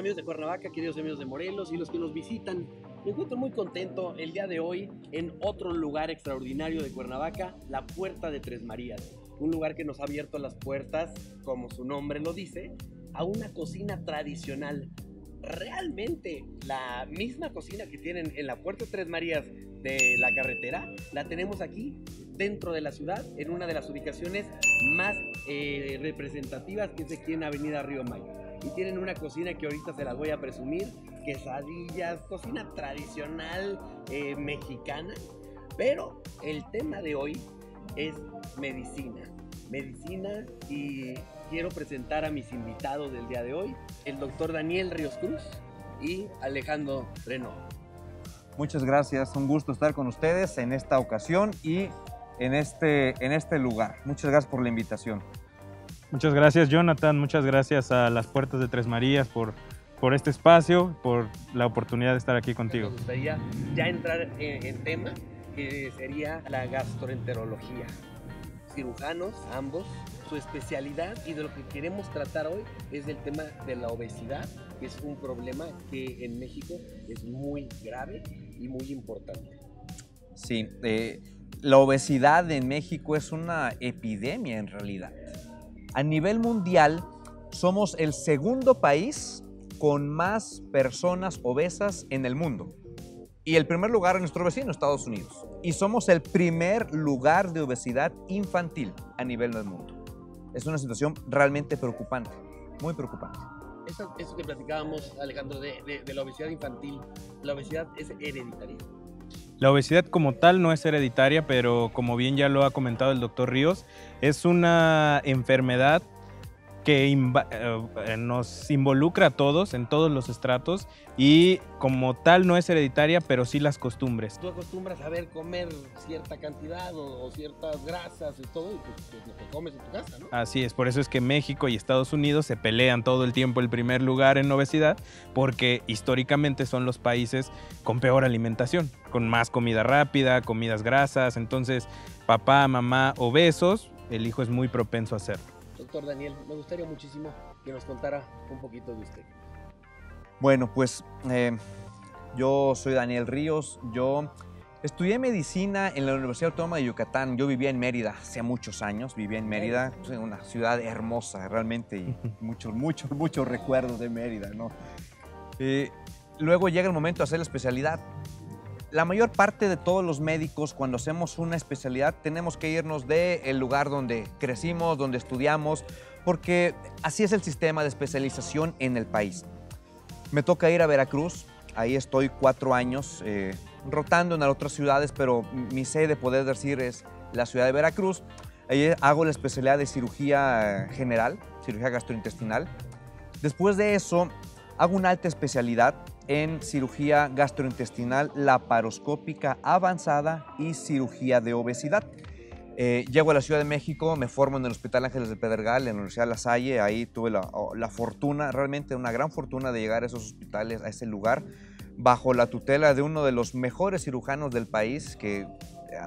amigos de Cuernavaca, queridos amigos de Morelos y los que nos visitan. Me encuentro muy contento el día de hoy en otro lugar extraordinario de Cuernavaca, la Puerta de Tres Marías. Un lugar que nos ha abierto las puertas, como su nombre lo dice, a una cocina tradicional. Realmente la misma cocina que tienen en la Puerta de Tres Marías de la carretera, la tenemos aquí dentro de la ciudad, en una de las ubicaciones más eh, representativas que es aquí en Avenida Río Mayo. Y tienen una cocina que ahorita se las voy a presumir, quesadillas, cocina tradicional eh, mexicana. Pero el tema de hoy es medicina. Medicina y quiero presentar a mis invitados del día de hoy, el doctor Daniel Ríos Cruz y Alejandro Reno. Muchas gracias, un gusto estar con ustedes en esta ocasión y en este, en este lugar. Muchas gracias por la invitación. Muchas gracias Jonathan, muchas gracias a las Puertas de Tres Marías por, por este espacio, por la oportunidad de estar aquí contigo. Me gustaría ya entrar en, en tema, que sería la gastroenterología. Cirujanos, ambos, su especialidad y de lo que queremos tratar hoy es el tema de la obesidad, que es un problema que en México es muy grave y muy importante. Sí, eh, la obesidad en México es una epidemia en realidad. A nivel mundial, somos el segundo país con más personas obesas en el mundo. Y el primer lugar es nuestro vecino, Estados Unidos. Y somos el primer lugar de obesidad infantil a nivel del mundo. Es una situación realmente preocupante, muy preocupante. Eso, eso que platicábamos, Alejandro, de, de la obesidad infantil, la obesidad es hereditaria. La obesidad como tal no es hereditaria, pero como bien ya lo ha comentado el doctor Ríos, es una enfermedad que eh, nos involucra a todos, en todos los estratos, y como tal no es hereditaria, pero sí las costumbres. Tú acostumbras a ver comer cierta cantidad o, o ciertas grasas y todo, y pues, pues, lo que comes en tu casa, ¿no? Así es, por eso es que México y Estados Unidos se pelean todo el tiempo el primer lugar en obesidad, porque históricamente son los países con peor alimentación, con más comida rápida, comidas grasas, entonces papá, mamá obesos, el hijo es muy propenso a hacerlo. Doctor Daniel, me gustaría muchísimo que nos contara un poquito de usted. Bueno, pues eh, yo soy Daniel Ríos, yo estudié medicina en la Universidad Autónoma de Yucatán, yo vivía en Mérida hace muchos años, vivía en Mérida, pues, una ciudad hermosa realmente y muchos, muchos, muchos recuerdos de Mérida, ¿no? Eh, luego llega el momento de hacer la especialidad. La mayor parte de todos los médicos, cuando hacemos una especialidad, tenemos que irnos del lugar donde crecimos, donde estudiamos, porque así es el sistema de especialización en el país. Me toca ir a Veracruz, ahí estoy cuatro años, eh, rotando en otras ciudades, pero mi sede, poder decir, es la ciudad de Veracruz. Ahí hago la especialidad de cirugía general, cirugía gastrointestinal. Después de eso, hago una alta especialidad en cirugía gastrointestinal laparoscópica avanzada y cirugía de obesidad. Eh, llego a la Ciudad de México, me formo en el Hospital Ángeles de Pedregal, en la Universidad La Salle, ahí tuve la, la, fortuna, realmente una gran fortuna de llegar a esos hospitales, a ese lugar, bajo la tutela de uno de los mejores cirujanos del país, que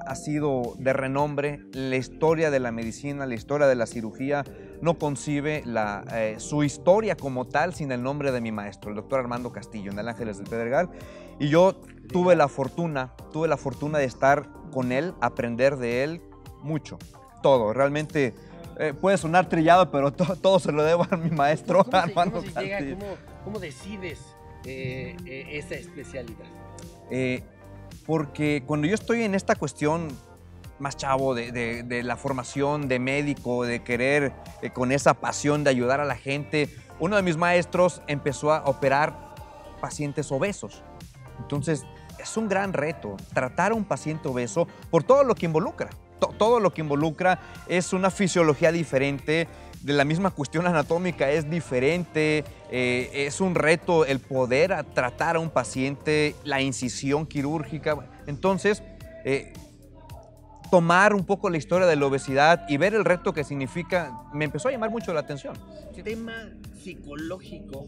ha sido de renombre, la historia de la medicina, la historia de la cirugía, no concibe la, eh, su historia como tal sin el nombre de mi maestro, el doctor Armando Castillo, en el Ángeles del Pedregal. Y yo tuve la fortuna, tuve la fortuna de estar con él, aprender de él mucho, todo. Realmente eh, puede sonar trillado, pero to, todo se lo debo a mi maestro ¿Cómo, Armando se, cómo, se Castillo. llega, cómo, cómo decides eh, esa especialidad? Porque cuando yo estoy en esta cuestión más chavo de, de, la formación de médico, de querer eh, con esa pasión de ayudar a la gente, uno de mis maestros empezó a operar pacientes obesos. Entonces, es un gran reto tratar a un paciente obeso por todo lo que involucra. To todo lo que involucra es una fisiología diferente, de la misma cuestión anatómica es diferente, eh, es un reto el poder a tratar a un paciente, la incisión quirúrgica. Entonces, eh, tomar un poco la historia de la obesidad y ver el reto que significa, me empezó a llamar mucho la atención. Tema psicológico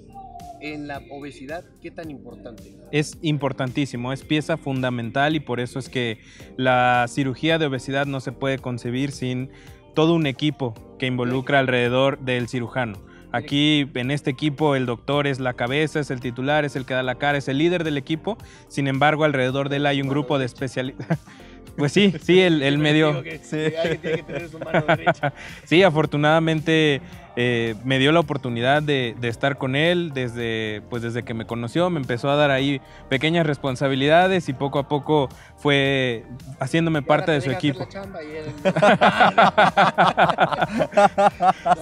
en la obesidad, ¿qué tan importante? Es importantísimo, es pieza fundamental y por eso es que la cirugía de obesidad no se puede concebir sin todo un equipo que involucra alrededor del cirujano. Aquí en este equipo el doctor es la cabeza, es el titular, es el que da la cara, es el líder del equipo. Sin embargo, alrededor de él hay un grupo de especialistas. Pues sí, sí, él, él me dio. Sí. Alguien tiene que tener su mano derecha. Sí, afortunadamente eh, me dio la oportunidad de, de estar con él desde, pues desde que me conoció, me empezó a dar ahí pequeñas responsabilidades y poco a poco fue haciéndome parte de su equipo.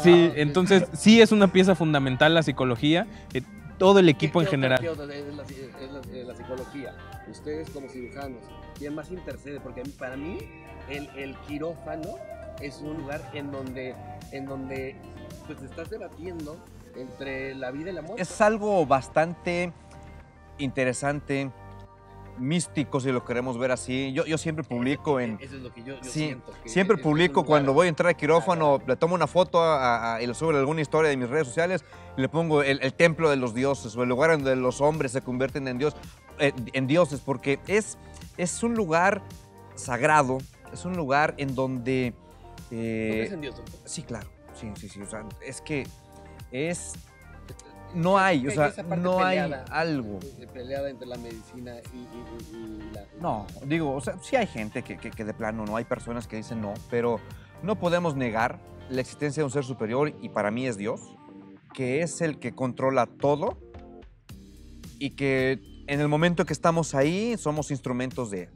Sí, entonces sí es una pieza fundamental la psicología, eh, todo el equipo en ¿Qué general. otra pieza Es la, es la- es la psicología. Ustedes como cirujanos, ¿quién más intercede? Porque para mí el, el quirófano es un lugar en donde, en donde pues estás debatiendo entre la vida y la muerte. Es algo bastante interesante, místico, si lo queremos ver así. Yo, yo siempre publico en... Eso es lo que yo, yo Sí, siento. que siempre publico lugar- cuando voy a entrar al quirófano, le tomo una foto a- a- y le subo alguna historia de mis redes sociales y le pongo el, el templo de los dioses o el lugar donde los hombres se convierten en, dios, eh, en dioses, porque es, es un lugar sagrado, es un lugar en donde... ¿Tú eh, en Dios, doctor? sí, claro, sí, sí, sí, o sea, es que es... No hay, o sea, no hay peleada, algo. eh, Peleada entre la medicina y, y- y- y la... No, digo, o sea, sí hay gente que, que- que de plano no, hay personas que dicen no, pero no podemos negar la existencia de un ser superior y para mí es Dios, que es el que controla todo y que en el momento que estamos ahí somos instrumentos de Él.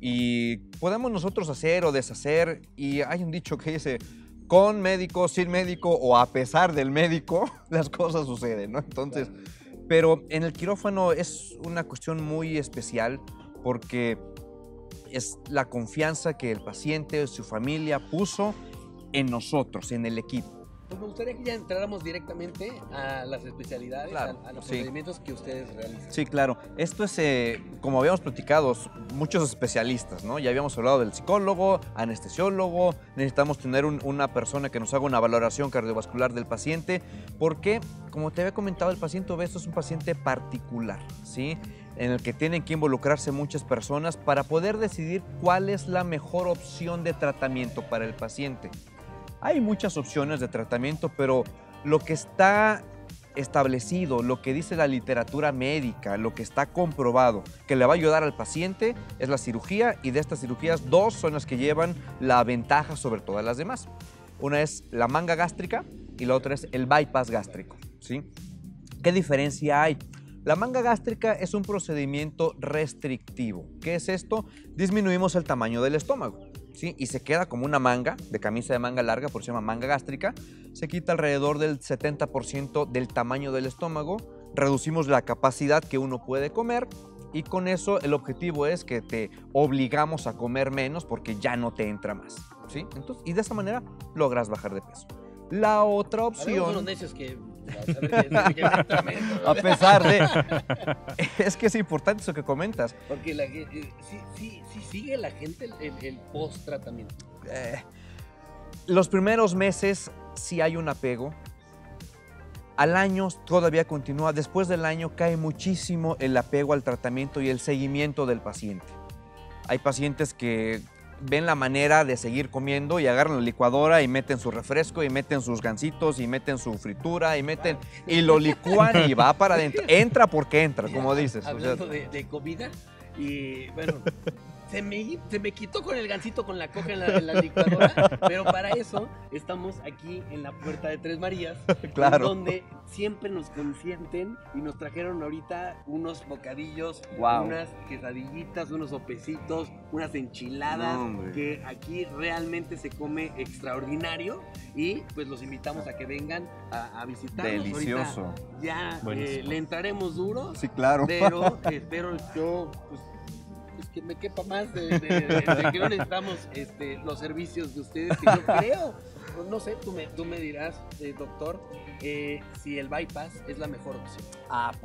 Y podemos nosotros hacer o deshacer y hay un dicho que dice, con médico, sin médico o a pesar del médico, las cosas suceden, ¿no? Entonces... Pero en el quirófano es una cuestión muy especial porque es la confianza que el paciente o su familia puso en nosotros, en el equipo. Pues me gustaría que ya entráramos directamente a las especialidades, Claro, a, a los sí. procedimientos que ustedes realizan. Sí, claro. Esto es, eh, como habíamos platicado, muchos especialistas, ¿no? Ya habíamos hablado del psicólogo, anestesiólogo, necesitamos tener un- una persona que nos haga una valoración cardiovascular del paciente, porque, como te había comentado, el paciente obeso es un paciente particular, ¿sí? En el que tienen que involucrarse muchas personas para poder decidir cuál es la mejor opción de tratamiento para el paciente. Hay muchas opciones de tratamiento, pero lo que está establecido, lo que dice la literatura médica, lo que está comprobado que le va a ayudar al paciente es la cirugía y de estas cirugías dos son las que llevan la ventaja sobre todas las demás. Una es la manga gástrica y la otra es el bypass gástrico, ¿sí? ¿Qué diferencia hay? La manga gástrica es un procedimiento restrictivo. ¿Qué es esto? Disminuimos el tamaño del estómago. ¿Sí? Y se queda como una manga de camisa de manga larga, por eso se llama manga gástrica. Se quita alrededor del 70% del tamaño del estómago. Reducimos la capacidad que uno puede comer. Y con eso el objetivo es que te obligamos a comer menos porque ya no te entra más. ¿sí? Entonces, y de esa manera logras bajar de peso. La otra opción... necios que... a pesar de... es que es importante eso que comentas. Porque la, eh, sí, sí, sí sigue la gente el, el- el post-tratamiento. Eh, los primeros meses sí hay un apego. Al año todavía continúa. Después del año cae muchísimo el apego al tratamiento y el seguimiento del paciente. Hay pacientes que ven la manera de seguir comiendo y agarran la licuadora y meten su refresco y meten sus gancitos y meten su fritura y meten y lo licúan y va para adentro. Entra porque entra, como dices. Hablando de comida, y bueno, se me, se me quitó con el gancito con la coca en la, en la licuadora, pero para eso estamos aquí en la puerta de Tres Marías, Claro. donde siempre nos consienten y nos trajeron ahorita unos bocadillos, Guau. unas quesadillitas, unos sopecitos, unas enchiladas, No, que aquí realmente se come extraordinario y pues los invitamos a que vengan a, a visitarnos. Ahorita Delicioso. ya eh, le entraremos duro, Sí, claro. pero espero yo pues, que me quepa más de, de- de- de que no necesitamos este, los servicios de ustedes, que yo creo. Pues, no sé, tú me, tú me dirás, eh, doctor, eh, si el bypass es la mejor opción.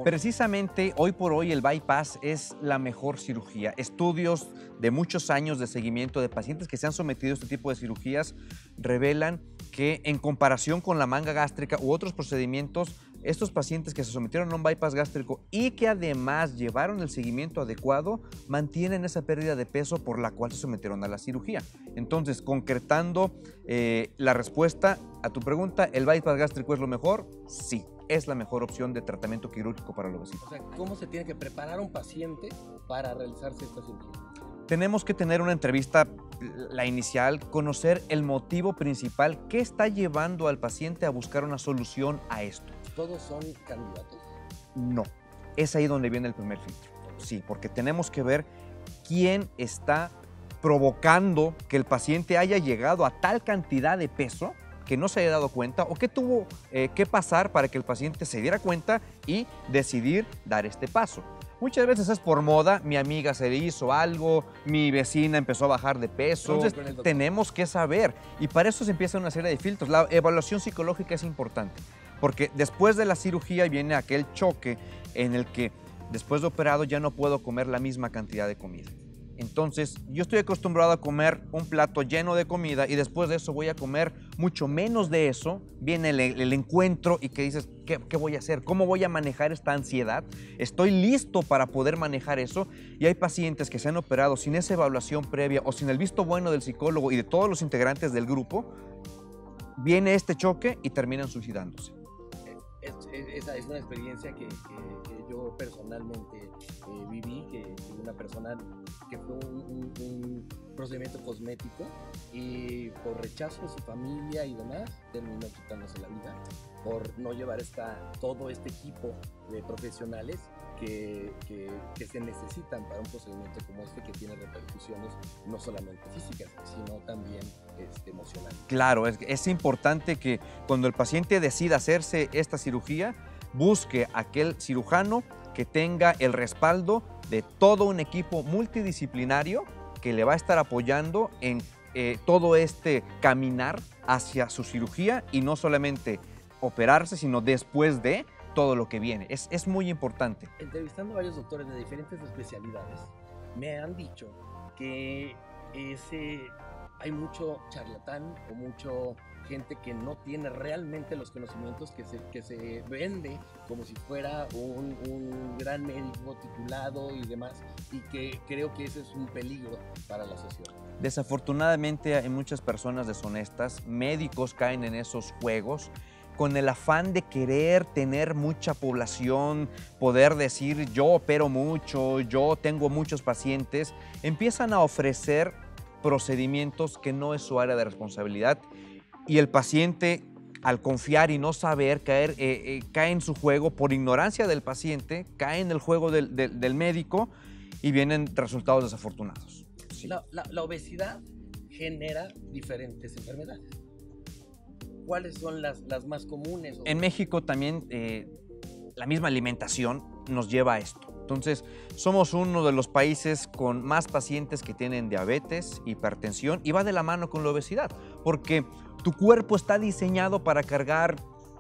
Precisamente hoy por hoy el bypass es la mejor cirugía. Estudios de muchos años de seguimiento de pacientes que se han sometido a este tipo de cirugías revelan que en comparación con la manga gástrica u otros procedimientos, estos pacientes que se sometieron a un bypass gástrico y que además llevaron el seguimiento adecuado, mantienen esa pérdida de peso por la cual se sometieron a la cirugía. Entonces, concretando eh, la respuesta a tu pregunta, ¿el bypass gástrico es lo mejor? Sí, es la mejor opción de tratamiento quirúrgico para la obesidad. O sea, ¿cómo se tiene que preparar un paciente para realizarse esta cirugía? Tenemos que tener una entrevista, la inicial, conocer el motivo principal, qué está llevando al paciente a buscar una solución a esto. ¿Todos son candidatos? No, es ahí donde viene el primer filtro. Sí, porque tenemos que ver quién está provocando que el paciente haya llegado a tal cantidad de peso que no se haya dado cuenta o qué tuvo eh, que pasar para que el paciente se diera cuenta y decidir dar este paso. Muchas veces es por moda, mi amiga se le hizo algo, mi vecina empezó a bajar de peso. Entonces tenemos que saber y para eso se empieza una serie de filtros. La evaluación psicológica es importante porque después de la cirugía viene aquel choque en el que después de operado ya no puedo comer la misma cantidad de comida. Entonces, yo estoy acostumbrado a comer un plato lleno de comida y después de eso voy a comer mucho menos de eso. Viene el, encuentro y que dices, ¿qué, voy a hacer? ¿Cómo voy a manejar esta ansiedad? ¿Estoy listo para poder manejar eso? Y hay pacientes que se han operado sin esa evaluación previa o sin el visto bueno del psicólogo y de todos los integrantes del grupo. Viene este choque y terminan suicidándose. Esa es una experiencia que, yo personalmente eh, viví, que una persona que fue un, procedimiento cosmético y por rechazo de su familia y demás terminó quitándose la vida por no llevar esta, todo este equipo de profesionales que, que, se necesitan para un procedimiento como este que tiene repercusiones no solamente físicas, sino también este, emocionales. Claro, es, es importante que cuando el paciente decida hacerse esta cirugía, busque aquel cirujano que tenga el respaldo de todo un equipo multidisciplinario que le va a estar apoyando en eh, todo este caminar hacia su cirugía y no solamente operarse, sino después de todo lo que viene. Es, es muy importante. Entrevistando a varios doctores de diferentes especialidades, me han dicho que ese, hay mucho charlatán o mucho gente que no tiene realmente los conocimientos, que se, que se vende como si fuera un, un, gran médico titulado y demás, y que creo que ese es un peligro para la sociedad. Desafortunadamente hay muchas personas deshonestas, médicos caen en esos juegos con el afán de querer tener mucha población, poder decir yo opero mucho, yo tengo muchos pacientes, empiezan a ofrecer procedimientos que no es su área de responsabilidad y el paciente al confiar y no saber, caer, eh, eh, cae en su juego por ignorancia del paciente, cae en el juego del, médico y vienen resultados desafortunados. La, obesidad genera diferentes enfermedades. ¿Cuáles son las, más comunes? En México también eh, la misma alimentación nos lleva a esto. Entonces, somos uno de los países con más pacientes que tienen diabetes, hipertensión y va de la mano con la obesidad, porque tu cuerpo está diseñado para cargar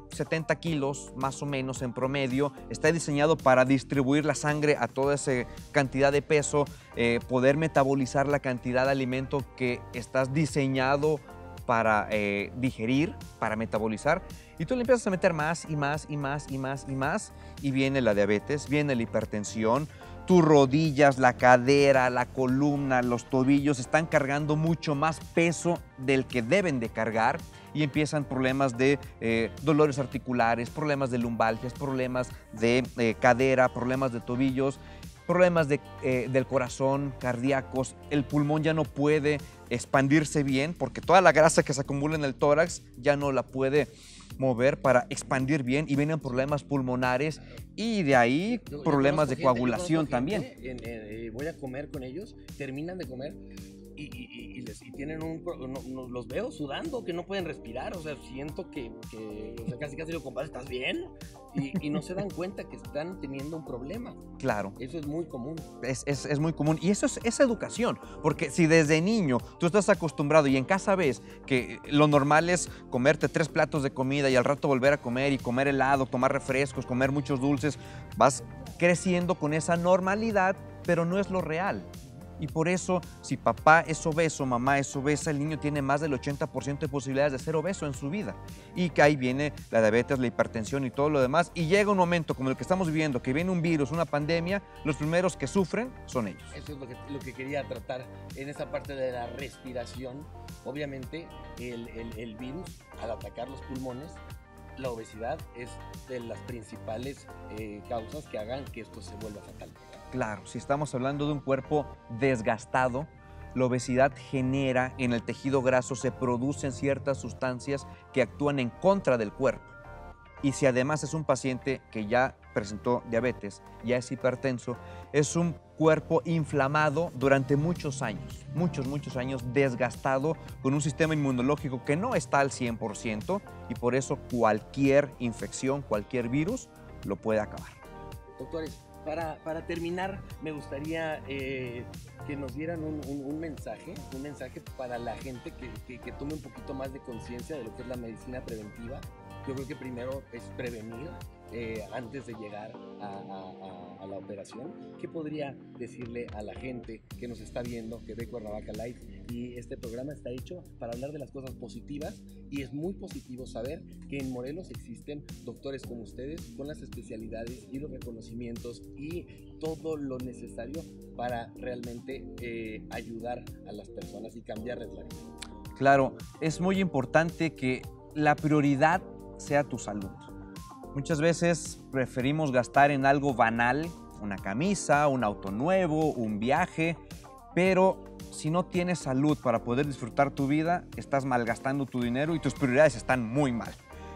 70 kilos más o menos en promedio, está diseñado para distribuir la sangre a toda esa cantidad de peso, eh, poder metabolizar la cantidad de alimento que estás diseñado para eh, digerir, para metabolizar, y tú le empiezas a meter más y más y más y más y más, y viene la diabetes, viene la hipertensión, tus rodillas, la cadera, la columna, los tobillos están cargando mucho más peso del que deben de cargar y empiezan problemas de eh, dolores articulares, problemas de lumbalgias, problemas de eh, cadera, problemas de tobillos, problemas de, del corazón, cardíacos, el pulmón ya no puede expandirse bien porque toda la grasa que se acumula en el tórax ya no la puede mover para expandir bien y vienen problemas pulmonares y de ahí problemas de coagulación también. Eh, voy a comer con ellos, terminan de comer y, les, tienen un. los veo sudando, que no pueden respirar. O sea, siento que, casi casi lo compadre, ¿estás bien? Y, no se dan cuenta que están teniendo un problema. Claro. Eso es muy común. Es, es, muy común. Y eso es, es, educación. Porque si desde niño tú estás acostumbrado y en casa ves que lo normal es comerte tres platos de comida y al rato volver a comer y comer helado, tomar refrescos, comer muchos dulces, vas creciendo con esa normalidad, pero no es lo real. Y por eso, si papá es obeso, mamá es obesa, el niño tiene más del 80% de posibilidades de ser obeso en su vida. Y que ahí viene la diabetes, la hipertensión y todo lo demás. Y llega un momento como el que estamos viviendo, que viene un virus, una pandemia, los primeros que sufren son ellos. Eso es lo que, lo que quería tratar en esa parte de la respiración. Obviamente, el, el, el virus, al atacar los pulmones, la obesidad es de las principales eh, causas que hagan que esto se vuelva fatal. Claro, si estamos hablando de un cuerpo desgastado, la obesidad genera en el tejido graso, se producen ciertas sustancias que actúan en contra del cuerpo. Y si además es un paciente que ya presentó diabetes, ya es hipertenso, es un cuerpo inflamado durante muchos años, muchos, muchos años desgastado con un sistema inmunológico que no está al 100% y por eso cualquier infección, cualquier virus lo puede acabar. Doctores, para, terminar, me gustaría eh, que nos dieran un, mensaje, un mensaje para la gente que, que tome un poquito más de conciencia de lo que es la medicina preventiva. Yo creo que primero es prevenir, eh, antes de llegar a, a, a, la operación. ¿Qué podría decirle a la gente que nos está viendo, que ve Cuernavaca Live? Y este programa está hecho para hablar de las cosas positivas y es muy positivo saber que en Morelos existen doctores como ustedes con las especialidades y los reconocimientos y todo lo necesario para realmente eh, ayudar a las personas y cambiarles la vida. Claro, es muy importante que la prioridad sea tu salud. Muchas veces preferimos gastar en algo banal, una camisa, un auto nuevo, un viaje, pero si no tienes salud para poder disfrutar tu vida, estás malgastando tu dinero y tus prioridades están muy mal.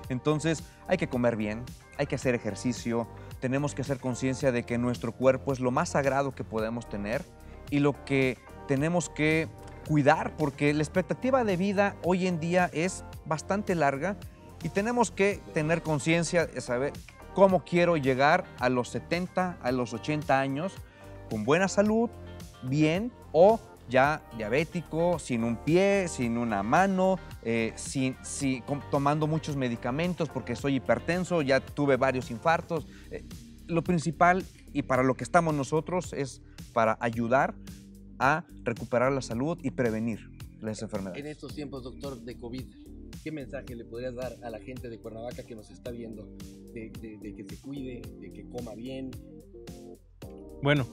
Entonces hay que comer bien, hay que hacer ejercicio, tenemos que hacer conciencia de que nuestro cuerpo es lo más sagrado que podemos tener y lo que tenemos que cuidar porque la expectativa de vida hoy en día es bastante larga y tenemos que tener conciencia de saber cómo quiero llegar a los 70, a los 80 años, con buena salud, bien o ya diabético, sin un pie, sin una mano, eh, sin, sin, tomando muchos medicamentos porque soy hipertenso, ya tuve varios infartos. Eh, lo principal y para lo que estamos nosotros es para ayudar a recuperar la salud y prevenir las enfermedades. En estos tiempos, doctor, de COVID, ¿qué mensaje le podrías dar a la gente de Cuernavaca que nos está viendo? De, de, de, que se cuide, de que coma bien. Bueno,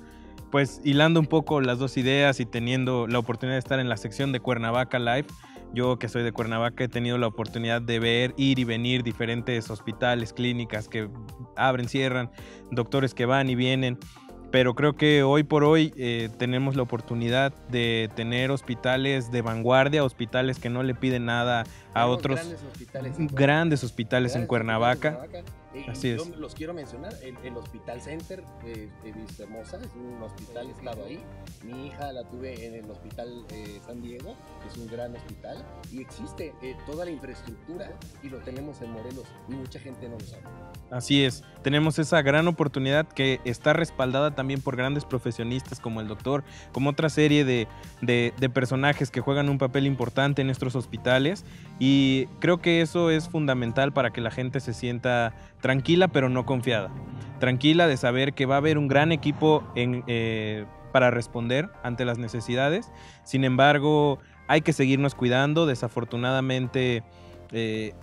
pues hilando un poco las dos ideas y teniendo la oportunidad de estar en la sección de Cuernavaca Live, yo que soy de Cuernavaca he tenido la oportunidad de ver, ir y venir diferentes hospitales, clínicas que abren, cierran, doctores que van y vienen pero creo que hoy por hoy eh, tenemos la oportunidad de tener hospitales de vanguardia, hospitales que no le piden nada a Tenemos otros Grandes hospitales, grandes hospitales Grandes en Cuernavaca. hospitales en Cuernavaca. Eh, Así yo es. los quiero mencionar, el, el Hospital Center eh, de Vista Hermosa, es un hospital estado ahí. Mi hija la tuve en el Hospital eh, San Diego, que es un gran hospital, y existe eh, toda la infraestructura y lo tenemos en Morelos y mucha gente no lo sabe. Así es, tenemos esa gran oportunidad que está respaldada también por grandes profesionistas como el doctor, como otra serie de, de, de, personajes que juegan un papel importante en nuestros hospitales y creo que eso es fundamental para que la gente se sienta tranquila pero no confiada. Tranquila de saber que va a haber un gran equipo eh, para responder ante las necesidades. Sin embargo, hay que seguirnos cuidando. Desafortunadamente, eh,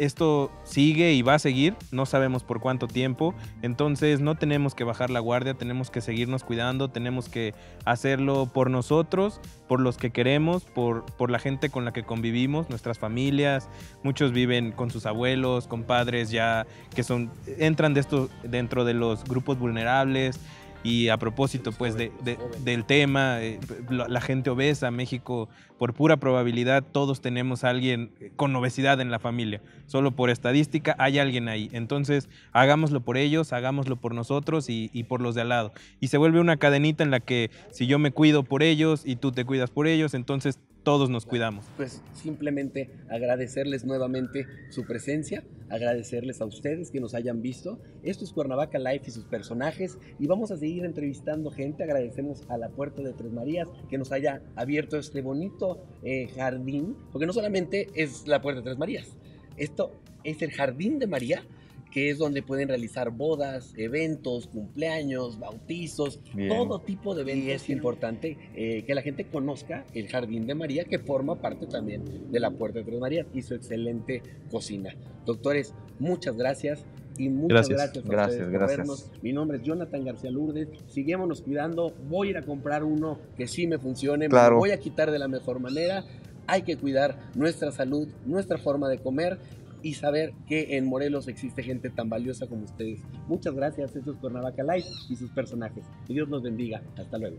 esto sigue y va a seguir, no sabemos por cuánto tiempo, entonces no tenemos que bajar la guardia, tenemos que seguirnos cuidando, tenemos que hacerlo por nosotros, por los que queremos, por, por la gente con la que convivimos, nuestras familias, muchos viven con sus abuelos, con padres ya que son, entran de esto dentro de los grupos vulnerables, y a propósito, pues, de, de, del tema, eh, la, gente obesa, México, por pura probabilidad, todos tenemos a alguien con obesidad en la familia. Solo por estadística hay alguien ahí. Entonces, hagámoslo por ellos, hagámoslo por nosotros y, y por los de al lado. Y se vuelve una cadenita en la que si yo me cuido por ellos y tú te cuidas por ellos, entonces todos nos cuidamos. Pues simplemente agradecerles nuevamente su presencia, agradecerles a ustedes que nos hayan visto. Esto es Cuernavaca Life y sus personajes y vamos a seguir entrevistando gente. Agradecemos a la Puerta de Tres Marías que nos haya abierto este bonito eh, jardín, porque no solamente es la Puerta de Tres Marías, esto es el Jardín de María que es donde pueden realizar bodas, eventos, cumpleaños, bautizos, Bien. todo tipo de eventos. Y es importante eh, que la gente conozca el Jardín de María, que forma parte también de la Puerta de Tres Marías y su excelente cocina. Doctores, muchas gracias. Y muchas Gracias. gracias, a Gracias, ustedes por gracias. vernos. Mi nombre es Jonathan García Lourdes. Siguémonos cuidando. Voy a ir a comprar uno que sí me funcione. Me Claro. lo voy a quitar de la mejor manera. Hay que cuidar nuestra salud, nuestra forma de comer y saber que en Morelos existe gente tan valiosa como ustedes. Muchas gracias. Esto es Cuernavaca y sus personajes. Que Dios los bendiga. Hasta luego.